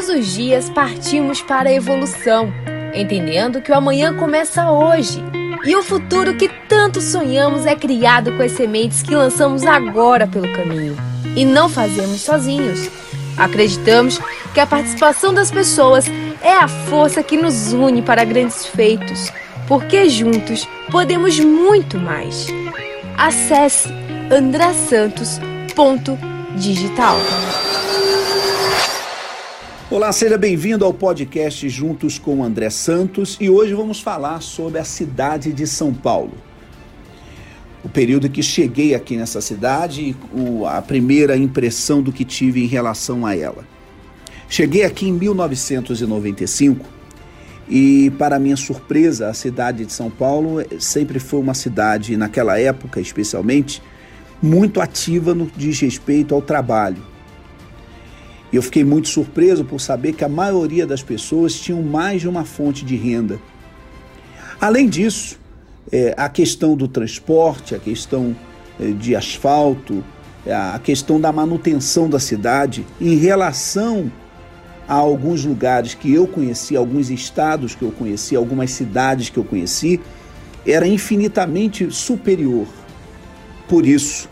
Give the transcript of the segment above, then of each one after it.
Todos os dias partimos para a evolução, entendendo que o amanhã começa hoje. E o futuro que tanto sonhamos é criado com as sementes que lançamos agora pelo caminho. E não fazemos sozinhos. Acreditamos que a participação das pessoas é a força que nos une para grandes feitos, porque juntos podemos muito mais. Acesse andrasantos.digital. Olá, seja bem-vindo ao podcast Juntos com André Santos e hoje vamos falar sobre a cidade de São Paulo. O período que cheguei aqui nessa cidade a primeira impressão do que tive em relação a ela. Cheguei aqui em 1995 e, para minha surpresa, a cidade de São Paulo sempre foi uma cidade, naquela época especialmente, muito ativa no diz respeito ao trabalho e eu fiquei muito surpreso por saber que a maioria das pessoas tinham mais de uma fonte de renda. Além disso, é, a questão do transporte, a questão é, de asfalto, é, a questão da manutenção da cidade em relação a alguns lugares que eu conheci, alguns estados que eu conheci, algumas cidades que eu conheci, era infinitamente superior. Por isso,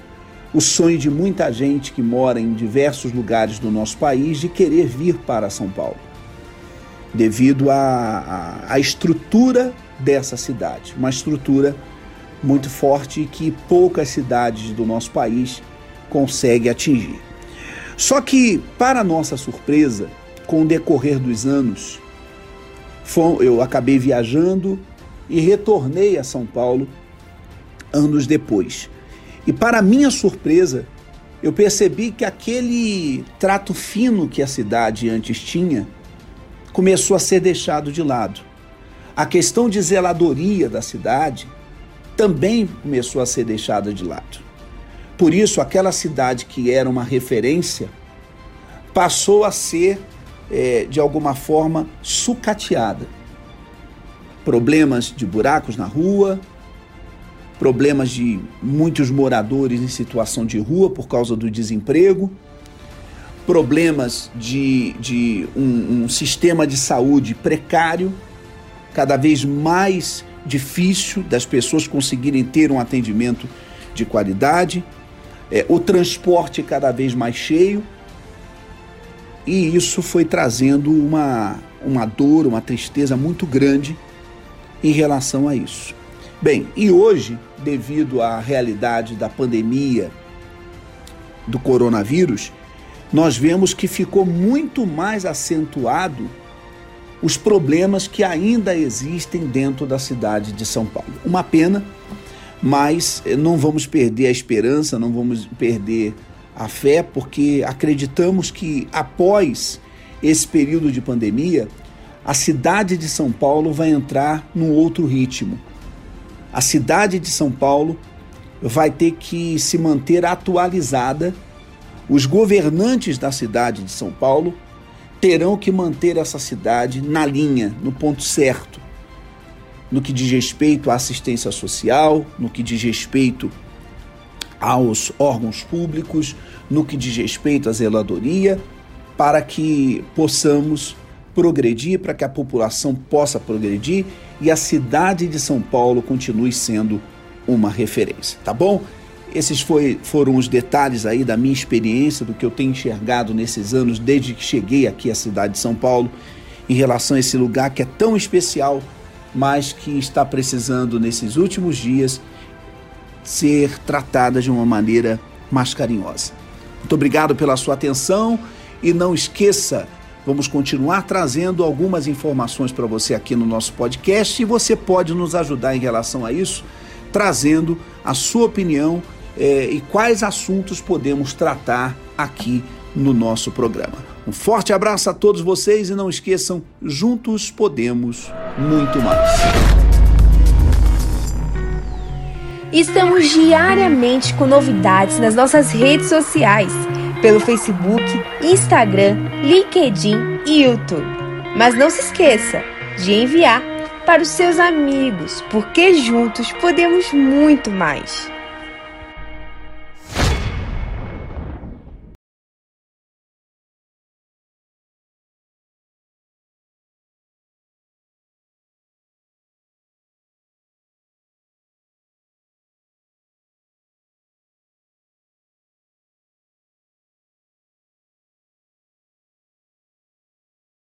o sonho de muita gente que mora em diversos lugares do nosso país de querer vir para São Paulo, devido à, à, estrutura dessa cidade, uma estrutura muito forte que poucas cidades do nosso país conseguem atingir. Só que, para nossa surpresa, com o decorrer dos anos, eu acabei viajando e retornei a São Paulo anos depois e para minha surpresa, eu percebi que aquele trato fino que a cidade antes tinha começou a ser deixado de lado. A questão de zeladoria da cidade também começou a ser deixada de lado. Por isso, aquela cidade que era uma referência passou a ser, é, de alguma forma, sucateada. Problemas de buracos na rua, problemas de muitos moradores em situação de rua por causa do desemprego, problemas de, de um, um sistema de saúde precário, cada vez mais difícil das pessoas conseguirem ter um atendimento de qualidade, é, o transporte cada vez mais cheio, e isso foi trazendo uma, uma dor, uma tristeza muito grande em relação a isso. Bem, e hoje, devido à realidade da pandemia do coronavírus, nós vemos que ficou muito mais acentuado os problemas que ainda existem dentro da cidade de São Paulo. Uma pena, mas não vamos perder a esperança, não vamos perder a fé, porque acreditamos que após esse período de pandemia, a cidade de São Paulo vai entrar num outro ritmo a cidade de São Paulo vai ter que se manter atualizada. Os governantes da cidade de São Paulo terão que manter essa cidade na linha, no ponto certo, no que diz respeito à assistência social, no que diz respeito aos órgãos públicos, no que diz respeito à zeladoria, para que possamos progredir, para que a população possa progredir e a cidade de São Paulo continue sendo uma referência, tá bom? Esses foi, foram os detalhes aí da minha experiência, do que eu tenho enxergado nesses anos desde que cheguei aqui à cidade de São Paulo, em relação a esse lugar que é tão especial, mas que está precisando nesses últimos dias ser tratada de uma maneira mais carinhosa. Muito obrigado pela sua atenção e não esqueça Vamos continuar trazendo algumas informações para você aqui no nosso podcast e você pode nos ajudar em relação a isso, trazendo a sua opinião eh, e quais assuntos podemos tratar aqui no nosso programa. Um forte abraço a todos vocês e não esqueçam, juntos podemos muito mais. Estamos diariamente com novidades nas nossas redes sociais pelo Facebook, Instagram, LinkedIn e YouTube. Mas não se esqueça de enviar para os seus amigos, porque juntos podemos muito mais.